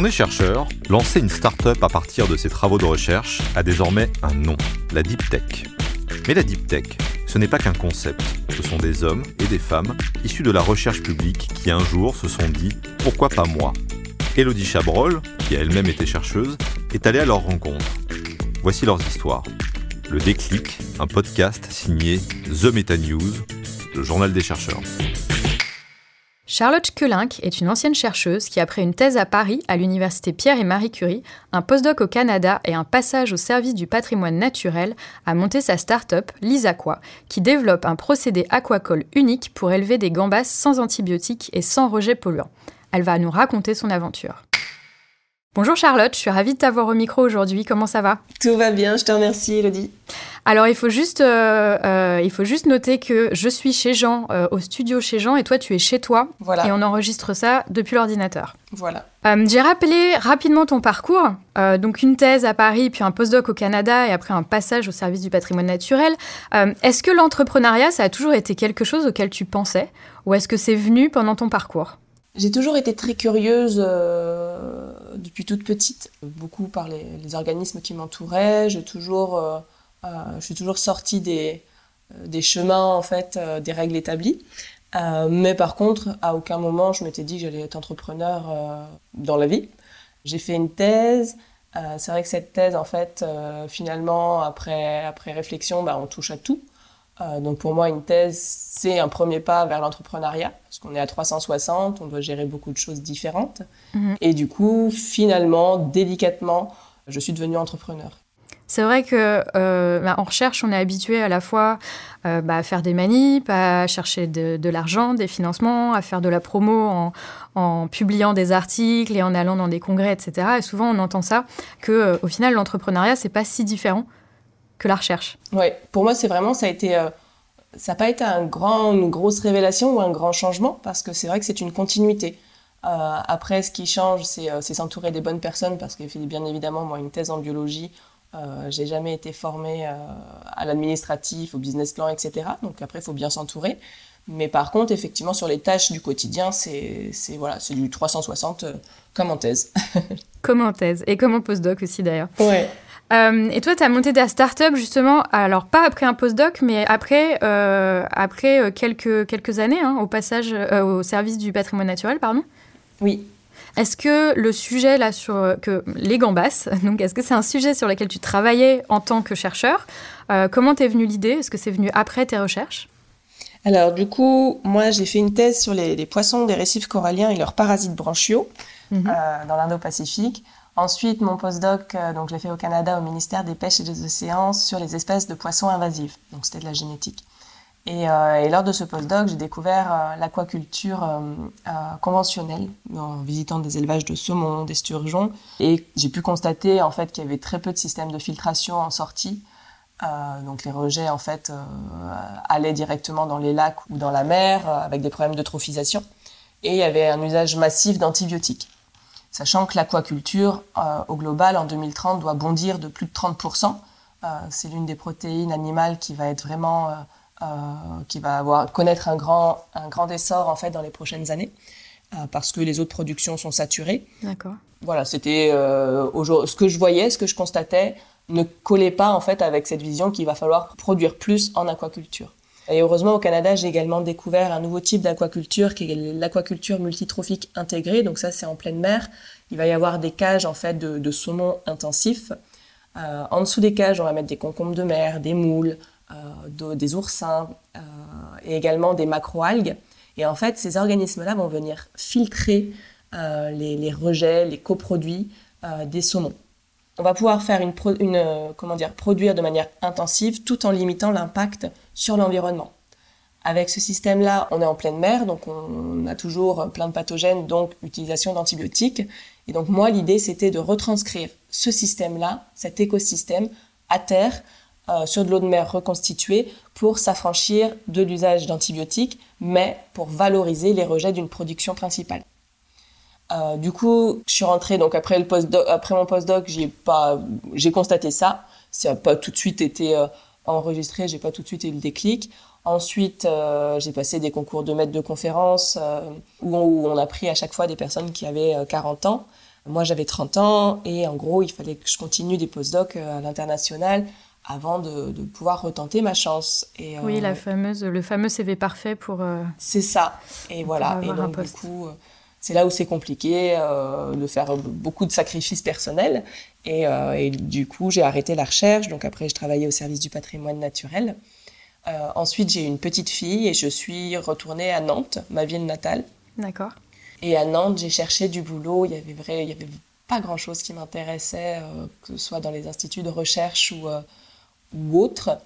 On est chercheur, lancer une start-up à partir de ses travaux de recherche a désormais un nom, la Deep Tech. Mais la Deep Tech, ce n'est pas qu'un concept, ce sont des hommes et des femmes issus de la recherche publique qui un jour se sont dit pourquoi pas moi? Elodie Chabrol, qui a elle-même été chercheuse, est allée à leur rencontre. Voici leurs histoires. Le déclic, un podcast signé The Meta News, le journal des chercheurs. Charlotte Kelinck est une ancienne chercheuse qui, après une thèse à Paris à l'université Pierre et Marie Curie, un postdoc au Canada et un passage au service du patrimoine naturel, a monté sa start-up Lisaqua, qui développe un procédé aquacole unique pour élever des gambas sans antibiotiques et sans rejet polluant. Elle va nous raconter son aventure. Bonjour Charlotte, je suis ravie de t'avoir au micro aujourd'hui. Comment ça va? Tout va bien, je te remercie Elodie. Alors il faut juste, euh, euh, il faut juste noter que je suis chez Jean, euh, au studio chez Jean, et toi tu es chez toi. Voilà. Et on enregistre ça depuis l'ordinateur. Voilà. J'ai rappelé rapidement ton parcours. donc une thèse à Paris, puis un postdoc au Canada, et après un passage au service du patrimoine naturel. est-ce que l'entrepreneuriat, ça a toujours été quelque chose auquel tu pensais, ou est-ce que c'est venu pendant ton parcours? J'ai toujours été très curieuse depuis toute petite, beaucoup par les, organismes qui m'entouraient. J'ai toujours euh, je suis toujours sortie des, euh, des chemins, en fait, euh, des règles établies. mais par contre, à aucun moment, je m'étais dit que j'allais être entrepreneur dans la vie. J'ai fait une thèse. c'est vrai que cette thèse, en fait, finalement, après, après réflexion, bah, on touche à tout. Donc pour moi, une thèse, c'est un premier pas vers l'entrepreneuriat, parce qu'on est à 360, on doit gérer beaucoup de choses différentes. Mhm. Et du coup, finalement, délicatement, je suis devenue entrepreneur. C'est vrai que euh, bah, en recherche, on est habitué à la fois euh, bah, à faire des manips, à chercher de, l'argent, des financements, à faire de la promo en, publiant des articles et en allant dans des congrès, etc. Et souvent, on entend ça que, euh, au final, l'entrepreneuriat, c'est pas si différent que la recherche. Oui, pour moi, c'est vraiment ça a été ça n'a pas été un grand, une grosse révélation ou un grand changement parce que c'est vrai que c'est une continuité. après, ce qui change, c'est s'entourer des bonnes personnes parce que bien évidemment, moi, une thèse en biologie, euh, j'ai jamais été formée euh, à l'administratif, au business plan, etc. Donc après, il faut bien s'entourer. Mais par contre, effectivement, sur les tâches du quotidien, c'est voilà, c'est du 360 euh, comme en thèse. comme en thèse et comme en postdoc aussi d'ailleurs. Ouais. Et toi, tu as monté ta start-up justement, alors pas après un postdoc, mais après, après quelques, quelques années, hein, au passage au service du patrimoine naturel, pardon? Oui. Est-ce que le sujet là sur que les gambas, donc est-ce que c'est un sujet sur lequel tu travaillais en tant que chercheur? Euh, Comment t'es venue l'idée? Est-ce que c'est venu après tes recherches? Alors du coup, moi j'ai fait une thèse sur les, poissons des récifs coralliens et leurs parasites branchiaux mhm. euh, dans l'Indo-Pacifique. Ensuite, mon postdoc, euh, donc je l'ai fait au Canada au ministère des Pêches et des Océans sur les espèces de poissons invasives. Donc c'était de la génétique. Euh, et, lors de ce postdoc, j'ai découvert euh, l'aquaculture euh, conventionnelle en visitant des élevages de saumon, d'esturgeons. Et j'ai pu constater en fait qu'il y avait très peu de systèmes de filtration en sortie. donc les rejets en fait allaient directement dans les lacs ou dans la mer avec des problèmes d'eutrophisation. Et il y avait un usage massif d'antibiotiques. Sachant que l'aquaculture au global en 2030 doit bondir de plus de 30%. C'est l'une des protéines animales qui va être vraiment euh, qui va avoir, connaître un grand, un grand essor en fait dans les prochaines années euh, parce que les autres productions sont saturées. D'accord. Voilà, c'était euh, ce que je voyais, ce que je constatais ne collait pas en fait avec cette vision qu'il va falloir produire plus en aquaculture. Et heureusement, au Canada, j'ai également découvert un nouveau type d'aquaculture qui est l'aquaculture multitrophique intégrée. Donc ça, c'est en pleine mer. Il va y avoir des cages en fait de, de saumon intensif. Euh, en dessous des cages, on va mettre des concombres de mer, des moules, euh, des oursins euh, et également des macroalgues. Et en fait, ces organismes-là vont venir filtrer euh, les, rejets, les coproduits des saumons. On va pouvoir faire une, comment dire, produire de manière intensive tout en limitant l'impact sur l'environnement. Avec ce système-là, on est en pleine mer, donc on a toujours plein de pathogènes, donc utilisation d'antibiotiques. Et donc moi, l'idée, c'était de retranscrire ce système-là, cet écosystème, à terre, euh, sur de l'eau de mer reconstituée pour s'affranchir de l'usage d'antibiotiques, mais pour valoriser les rejets d'une production principale. Euh, du coup, je suis rentrée donc après le post après mon postdoc, j'ai pas, j'ai constaté ça. Ça n'a pas tout de suite été euh, enregistré, j'ai pas tout de suite eu le déclic. Ensuite, j'ai passé des concours de maître de conférences où on, où, on, a pris à chaque fois des personnes qui avaient 40 ans. Moi, j'avais 30 ans et en gros, il fallait que je continue des postdocs à l'international avant de, pouvoir retenter ma chance. Et, oui, la fameuse, le fameux CV parfait pour. c'est ça. Et voilà. Et donc, du coup, c'est là où c'est compliqué euh, de faire beaucoup de sacrifices personnels. Et, et du coup, j'ai arrêté la recherche. Donc après, je travaillais au service du patrimoine naturel. Euh, ensuite, j'ai une petite fille et je suis retournée à Nantes, ma ville natale. D'accord. Et à Nantes, j'ai cherché du boulot. Il y avait vrai, il y avait pas grand chose qui m'intéressait, euh, que ce soit dans les instituts de recherche ou, euh, ou autres.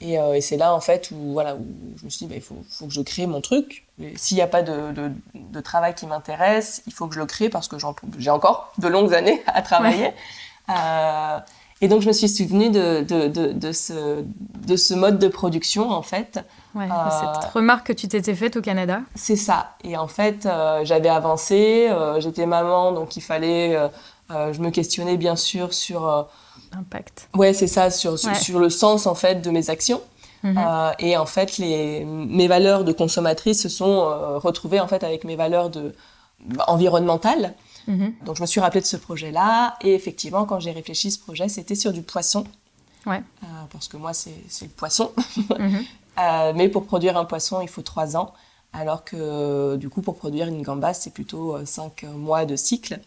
Et, et c'est là, en fait, où, voilà, où je me suis dit, bah, il faut, faut, que je crée mon truc. S'il n'y a pas de, de, de travail qui m'intéresse, il faut que je le crée parce que j'ai encore de longues années à travailler. Et donc, je me suis souvenue de, de, ce, de ce mode de production, en fait. Ouais, euh, cette remarque que tu t'étais faite au Canada. C'est ça. Et en fait, euh, j'avais avancé, euh, j'étais maman, donc il fallait. Je me questionnais bien sûr sur. Impact. Ouais, c'est ça, sur, sur, le sens, en fait, de mes actions. Mhm. et en fait, les, mes valeurs de consommatrice se sont retrouvées, en fait, avec mes valeurs de, environnementales. Mhm. Donc je me suis rappelé de ce projet-là et effectivement quand j'ai réfléchi à ce projet c'était sur du poisson. Ouais. Euh, parce que moi c'est le poisson. Mhm. Euh, mais pour produire un poisson il faut trois ans alors que du coup pour produire une gambasse c'est plutôt euh, cinq mois de cycle.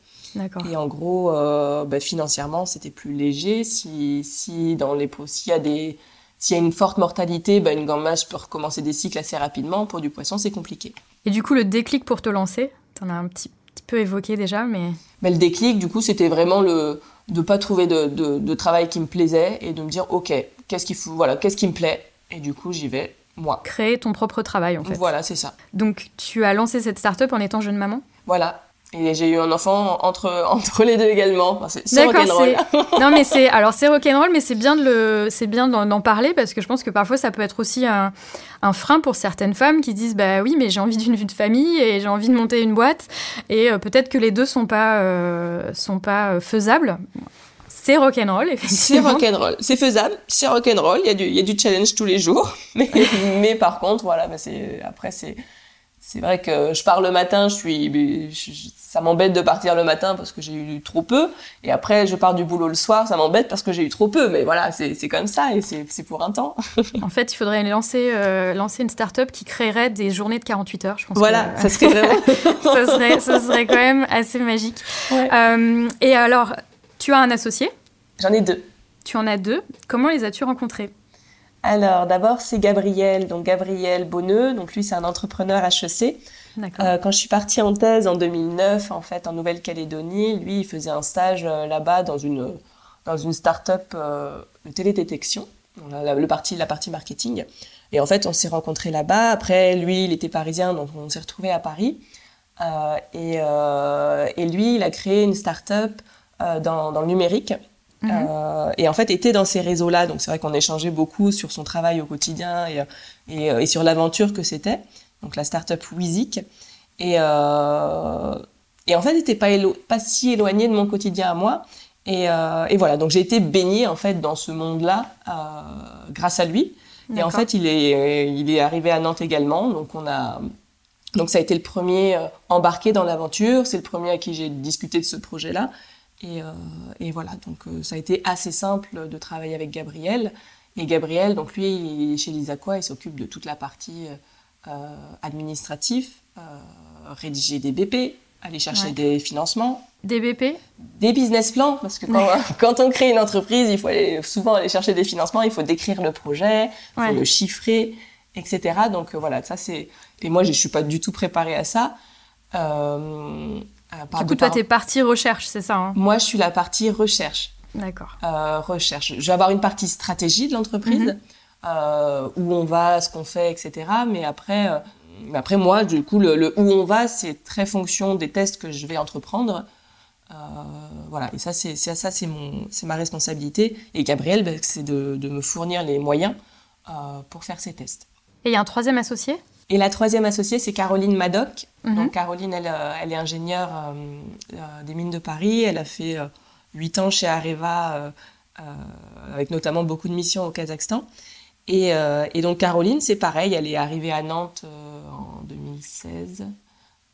Et en gros, bah, financièrement, c'était plus léger. Si, si dans les s'il y a des s'il y a une forte mortalité, bah, une gambasse peut recommencer des cycles assez rapidement. Pour du poisson, c'est compliqué. Et du coup, le déclic pour te lancer, tu en as un petit petit peu évoqué déjà, mais... Mais le déclic, du coup, c'était vraiment le de pas trouver de, de, travail qui me plaisait et de me dire, ok, qu'est-ce qu'il faut, voilà, qu'est-ce qui me plaît, et du coup, j'y vais moi. Créer ton propre travail, en fait. Voilà, c'est ça. Donc, tu as lancé cette start-up en étant jeune maman? Voilà, et j'ai eu un enfant entre, entre les deux également. c'est rock'n'roll. non, mais c'est alors c'est rock'n'roll, mais c'est bien de le, c'est bien d'en parler parce que je pense que parfois ça peut être aussi un, un frein pour certaines femmes qui disent bah oui, mais j'ai envie d'une vie de famille et j'ai envie de monter une boîte et euh, peut-être que les deux sont pas euh, sont pas euh, faisables. C'est rock'n'roll, effectivement. C'est rock'n'roll. C'est faisable, c'est rock'n'roll. Il y, a du, il y a du challenge tous les jours. Mais, mais par contre, voilà, bah c'est, après, c'est, c'est vrai que je pars le matin, je suis, ça m'embête de partir le matin parce que j'ai eu trop peu. Et après, je pars du boulot le soir, ça m'embête parce que j'ai eu trop peu. Mais voilà, c'est comme ça et c'est pour un temps. en fait, il faudrait lancer, euh, lancer une start-up qui créerait des journées de 48 heures, je pense. Voilà, ça serait vraiment. ça, serait, ça serait quand même assez magique. Euh, et alors, tu as un associé? J'en ai deux. Tu en as deux. Comment les as-tu rencontrés? Alors, d'abord, c'est Gabriel, donc Gabriel Bonneux. Donc, lui, c'est un entrepreneur HEC. Euh, quand je suis partie en thèse en 2009, en fait, en Nouvelle-Calédonie, lui, il faisait un stage euh, là-bas dans une, dans une start-up euh, de télédétection, la, le parti, la partie marketing. Et en fait, on s'est rencontrés là-bas. Après, lui, il était parisien, donc on s'est retrouvés à Paris. Euh, et, et, lui, il a créé une start-up dans, dans le numérique. Mhm. Euh, et en fait, était dans ces réseaux-là. Donc, c'est vrai qu'on échangeait beaucoup sur son travail au quotidien et, et, et sur l'aventure que c'était. Donc, la start-up Wizik. Et, euh, et en fait, n'était pas, pas si éloigné de mon quotidien à moi. Et, euh, et voilà, donc j'ai été baignée en fait dans ce monde-là euh, grâce à lui. Et en fait, il est, il est arrivé à Nantes également. Donc, on a, donc ça a été le premier euh, embarqué dans l'aventure. C'est le premier à qui j'ai discuté de ce projet-là. Et, euh, et, voilà, donc euh, ça a été assez simple de travailler avec Gabriel. Et Gabriel, donc lui, il est chez l'ISAQUA, il s'occupe de toute la partie euh, administrative, rédiger des BP, aller chercher des financements. Des BP Des business plans, parce que quand, quand, on crée une entreprise, il faut aller, souvent aller chercher des financements, il faut décrire le projet, il faut le chiffrer, etc. Donc voilà, ça c'est... Et moi, je ne suis pas du tout préparée à ça. Euh, euh, du coup, toi, tu es partie recherche, c'est ça hein Moi, je suis la partie recherche. D'accord. Euh, recherche. Je vais avoir une partie stratégie de l'entreprise, mhm. euh, où on va, ce qu'on fait, etc. Mais après, après moi, du coup, le, le où on va, c'est très fonction des tests que je vais entreprendre. Euh, voilà, et ça, c'est ça, c'est mon, c'est ma responsabilité. Et Gabriel, ben, c'est de, de, me fournir les moyens pour faire ces tests. Et il y a un troisième associé? Et la troisième associée, c'est Caroline Madoc. Mhm. Donc Caroline, elle, euh, elle, est ingénieure euh, euh, des mines de Paris. Elle a fait huit ans chez Areva, avec notamment beaucoup de missions au Kazakhstan. Et, et donc Caroline, c'est pareil, elle est arrivée à Nantes en 2016.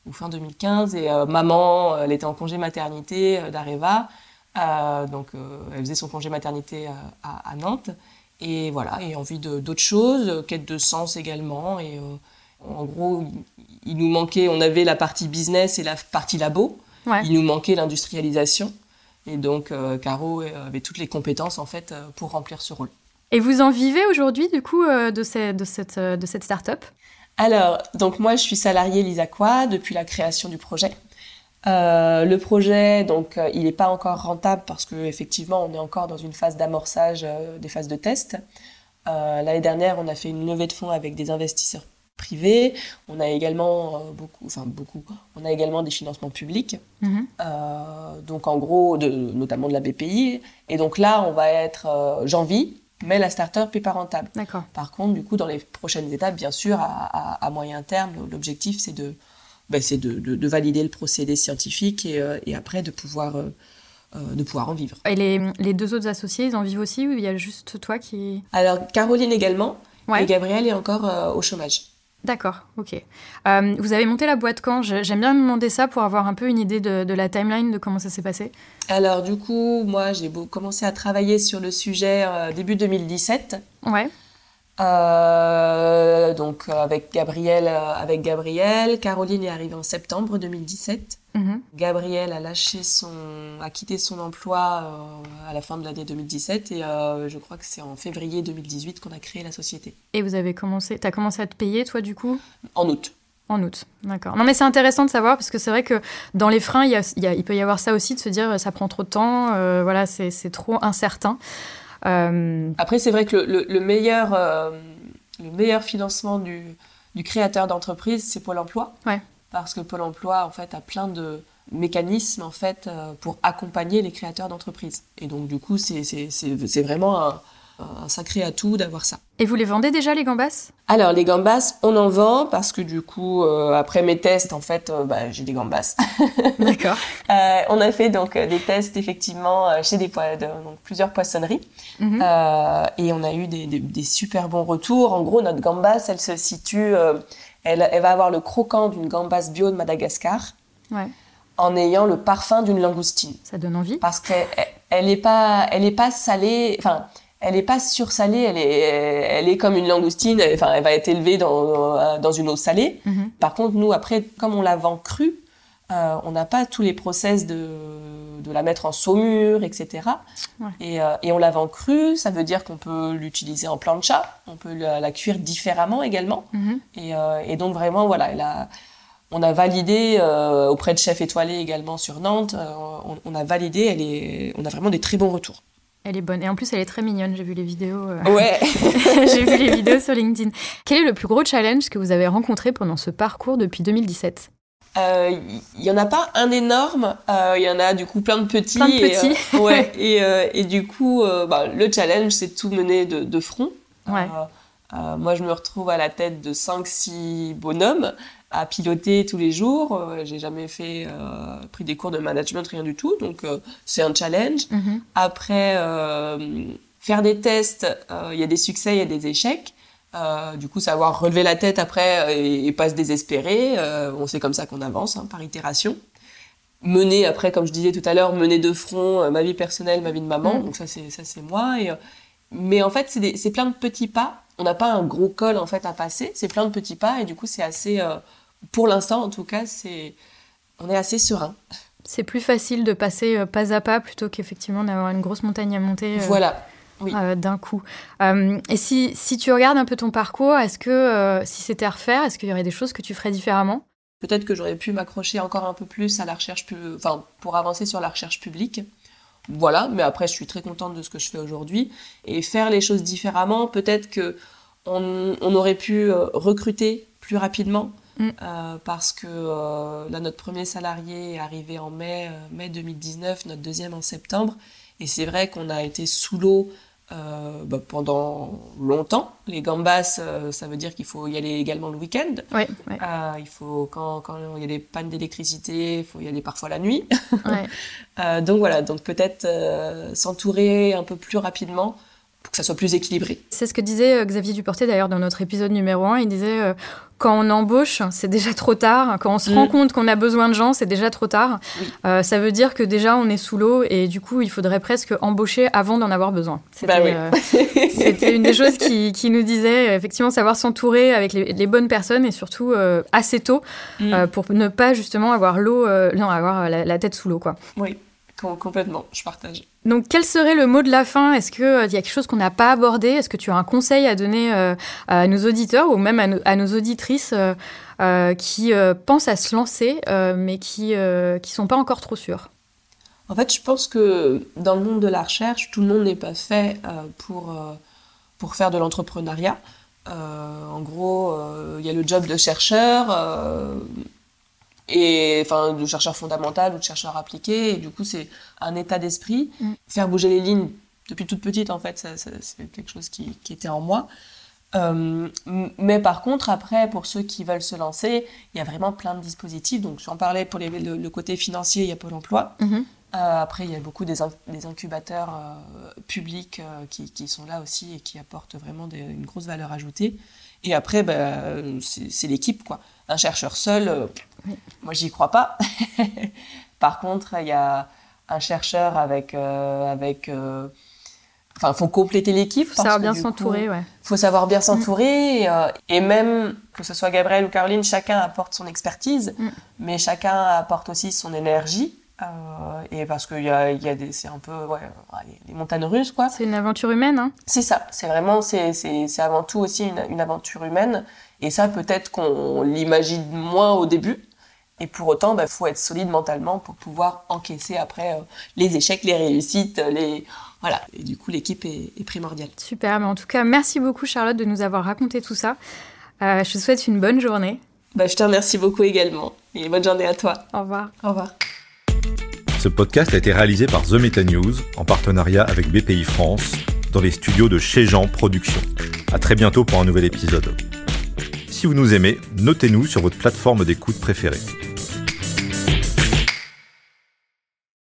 ou fin 2015. Et maman, elle était en congé maternité d'Areva. donc, elle faisait son congé maternité à, Nantes. Et voilà, et envie d'autres choses, quête de sens également. Et en gros, il nous manquait, on avait la partie business et la partie labo. Il nous manquait l'industrialisation. Et donc, Caro avait toutes les compétences en fait pour remplir ce rôle. Et vous en vivez aujourd'hui, du coup, de, de cette, de cette start-up? Alors, donc moi, je suis salariée Lisaqua depuis la création du projet. Euh, le projet, donc, euh, il n'est pas encore rentable parce que effectivement, on est encore dans une phase d'amorçage euh, des phases de test. L'année dernière, on a fait une levée de fonds avec des investisseurs privés. On a également beaucoup, enfin beaucoup, on a également des financements publics. Mhm. donc en gros, de, notamment de la BPI. Et donc là, on va être, j'en vis, mais la startup n'est pas rentable. D'accord. Par contre, du coup, dans les prochaines étapes, bien sûr, à, moyen terme, l'objectif, c'est de, ben, de, de, valider le procédé scientifique et, euh, et après de pouvoir, euh, euh, de pouvoir en vivre. Et les, les, deux autres associés, ils en vivent aussi ou il y a juste toi qui... Alors, Caroline également, et Gabriel est encore au chômage. D'accord, ok. Euh, vous avez monté la boîte quand? J'aime bien me demander ça pour avoir un peu une idée de, la timeline de comment ça s'est passé. Alors du coup, moi j'ai commencé à travailler sur le sujet euh, début 2017. Ouais. Euh, donc avec Gabriel, avec Gabriel, Caroline est arrivée en septembre 2017. Mhm. Gabriel a lâché son, a quitté son emploi euh, à la fin de l'année 2017 et euh, je crois que c'est en février 2018 qu'on a créé la société. Et vous avez commencé, t'as commencé à te payer toi du coup? En août. En août, d'accord. Non mais c'est intéressant de savoir parce que c'est vrai que dans les freins, il, y a, il, peut y avoir ça aussi de se dire ça prend trop de temps, euh, voilà, c'est trop incertain. Après c'est vrai que le, le meilleur, le meilleur financement du, du créateur d'entreprise, c'est Pôle Emploi. Ouais parce que Pôle Emploi en fait a plein de mécanismes en fait euh, pour accompagner les créateurs d'entreprises. Et donc du coup c'est vraiment un, un sacré atout d'avoir ça. Et vous les vendez déjà les gambas? Alors les gambas, on en vend parce que du coup euh, après mes tests en fait euh, bah, j'ai des gambas. D'accord. on a fait donc des tests effectivement chez des donc, plusieurs poissonneries mhm. et on a eu des, des, des, super bons retours. En gros notre gambas elle se situe elle, va avoir le croquant d'une gambasse bio de Madagascar. En ayant le parfum d'une langoustine. Ça donne envie. Parce qu'elle elle n'est pas, elle est pas salée. Enfin, elle n'est pas sursalée. Elle est, elle est comme une langoustine. Enfin, elle va être élevée dans, dans une eau salée. Mhm. Par contre, nous après, comme on la vend crue, euh, on n'a pas tous les process de, de la mettre en saumure, etc. Et, euh, et, on la vend crue, ça veut dire qu'on peut l'utiliser en plancha, on peut la, cuire différemment également. Mhm. et, euh, et, donc vraiment, voilà, on a validé auprès de chefs étoilés également sur Nantes, on, on, a validé, elle est, on a vraiment des très bons retours. Elle est bonne. Et en plus, elle est très mignonne. J'ai vu les vidéos. Ouais. J'ai vu les vidéos sur LinkedIn. Quel est le plus gros challenge que vous avez rencontré pendant ce parcours depuis 2017 il euh, y en a pas un énorme, il euh, y en a du coup plein de petits. Plein de petits. Et, euh, ouais, et, et, du coup, bah, le challenge, c'est tout mener de, de front. Ouais. moi, je me retrouve à la tête de 5-6 bonhommes à piloter tous les jours. J'ai jamais fait pris des cours de management, rien du tout, donc c'est un challenge. Mm-hmm. Après, faire des tests, il y a des succès, il y a des échecs. Euh, du coup, savoir relever la tête après euh, et, pas se désespérer. Euh, on sait comme ça qu'on avance hein, par itération. Mener après, comme je disais tout à l'heure, mener de front euh, ma vie personnelle, ma vie de maman. Mm. Donc ça, c'est ça, c'est moi. Et, mais en fait, c'est plein de petits pas. On n'a pas un gros col en fait à passer. C'est plein de petits pas et du coup, c'est assez. pour l'instant, en tout cas, c'est on est assez serein. C'est plus facile de passer pas à pas plutôt qu'effectivement d'avoir une grosse montagne à monter. Voilà. Euh, d'un coup. Euh, et si, si, tu regardes un peu ton parcours, est-ce que euh, si c'était à refaire, est-ce qu'il y aurait des choses que tu ferais différemment? Peut-être que j'aurais pu m'accrocher encore un peu plus à la recherche, enfin pour avancer sur la recherche publique. Voilà, mais après je suis très contente de ce que je fais aujourd'hui et faire les choses différemment. Peut-être que on, aurait pu recruter plus rapidement. Mm. parce que là, notre premier salarié est arrivé en mai, mai 2019, notre deuxième en septembre. Et c'est vrai qu'on a été sous l'eau euh, bah, pendant longtemps. Les gambas, euh, ça veut dire qu'il faut y aller également le week-end. Ouais, euh, il faut quand, quand il y a des pannes d'électricité, il faut y aller parfois la nuit. Ouais. donc voilà, donc peut-être s'entourer un peu plus rapidement pour que ça soit plus équilibré. C'est ce que disait Xavier Duporté d'ailleurs dans notre épisode numéro 1. Il disait quand on embauche, c'est déjà trop tard. Quand on se rend mm. compte qu'on a besoin de gens, c'est déjà trop tard. Euh, ça veut dire que déjà on est sous l'eau et du coup il faudrait presque embaucher avant d'en avoir besoin. Bah c'était une des choses qui, nous disait effectivement savoir s'entourer avec les, bonnes personnes et surtout assez tôt mm. pour ne pas justement avoir l'eau, non avoir la, la, tête sous l'eau quoi. Oui. Complètement, je partage. Donc, quel serait le mot de la fin? Est-ce qu'il euh, y a quelque chose qu'on n'a pas abordé? Est-ce que tu as un conseil à donner euh, à nos auditeurs ou même à, nos auditrices euh, qui pensent à se lancer, mais qui ne sont pas encore trop sûrs En fait, je pense que dans le monde de la recherche, tout le monde n'est pas fait pour, pour faire de l'entrepreneuriat. en gros, il y a le job de chercheur et enfin de chercheur fondamental ou de chercheur appliqué et du coup c'est un état d'esprit. Mm. faire bouger les lignes depuis toute petite en fait ça, c'est quelque chose qui, qui, était en moi. Euh, mais par contre après pour ceux qui veulent se lancer il y a vraiment plein de dispositifs. Donc j'en parlais pour les, le, côté financier il y a Pôle Emploi. Mm-hmm. euh, après il y a beaucoup des, des incubateurs euh, publics qui, qui, sont là aussi et qui apportent vraiment une grosse valeur ajoutée. Et après bah, c'est l'équipe quoi. Un chercheur seul moi, j'y crois pas. Par contre, il y a un chercheur avec. Euh, avec euh, Enfin, il faut compléter l'équipe. Il faut savoir bien s'entourer, ouais. faut savoir bien s'entourer. Et, euh, et, même, que ce soit Gabriel ou Caroline, chacun apporte son expertise, mm. mais chacun apporte aussi son énergie. et parce qu'il y a, y a des, c'est un peu, ouais, des montagnes russes, quoi. C'est une aventure humaine, hein C'est ça. C'est vraiment, c'est, c'est, avant tout aussi une, une aventure humaine. Et ça, peut-être qu'on l'imagine moins au début. Et pour autant, il bah, faut être solide mentalement pour pouvoir encaisser après euh, les échecs, les réussites, les voilà. Et du coup, l'équipe est, primordiale. Super. Mais en tout cas, merci beaucoup Charlotte de nous avoir raconté tout ça. Euh, je te souhaite une bonne journée. Bah, je te remercie beaucoup également. Et bonne journée à toi. Au revoir. Au revoir. Ce podcast a été réalisé par The Meta News en partenariat avec BPI France dans les studios de Chez Jean Productions. À très bientôt pour un nouvel épisode. Si vous nous aimez, notez-nous sur votre plateforme d'écoute préférée.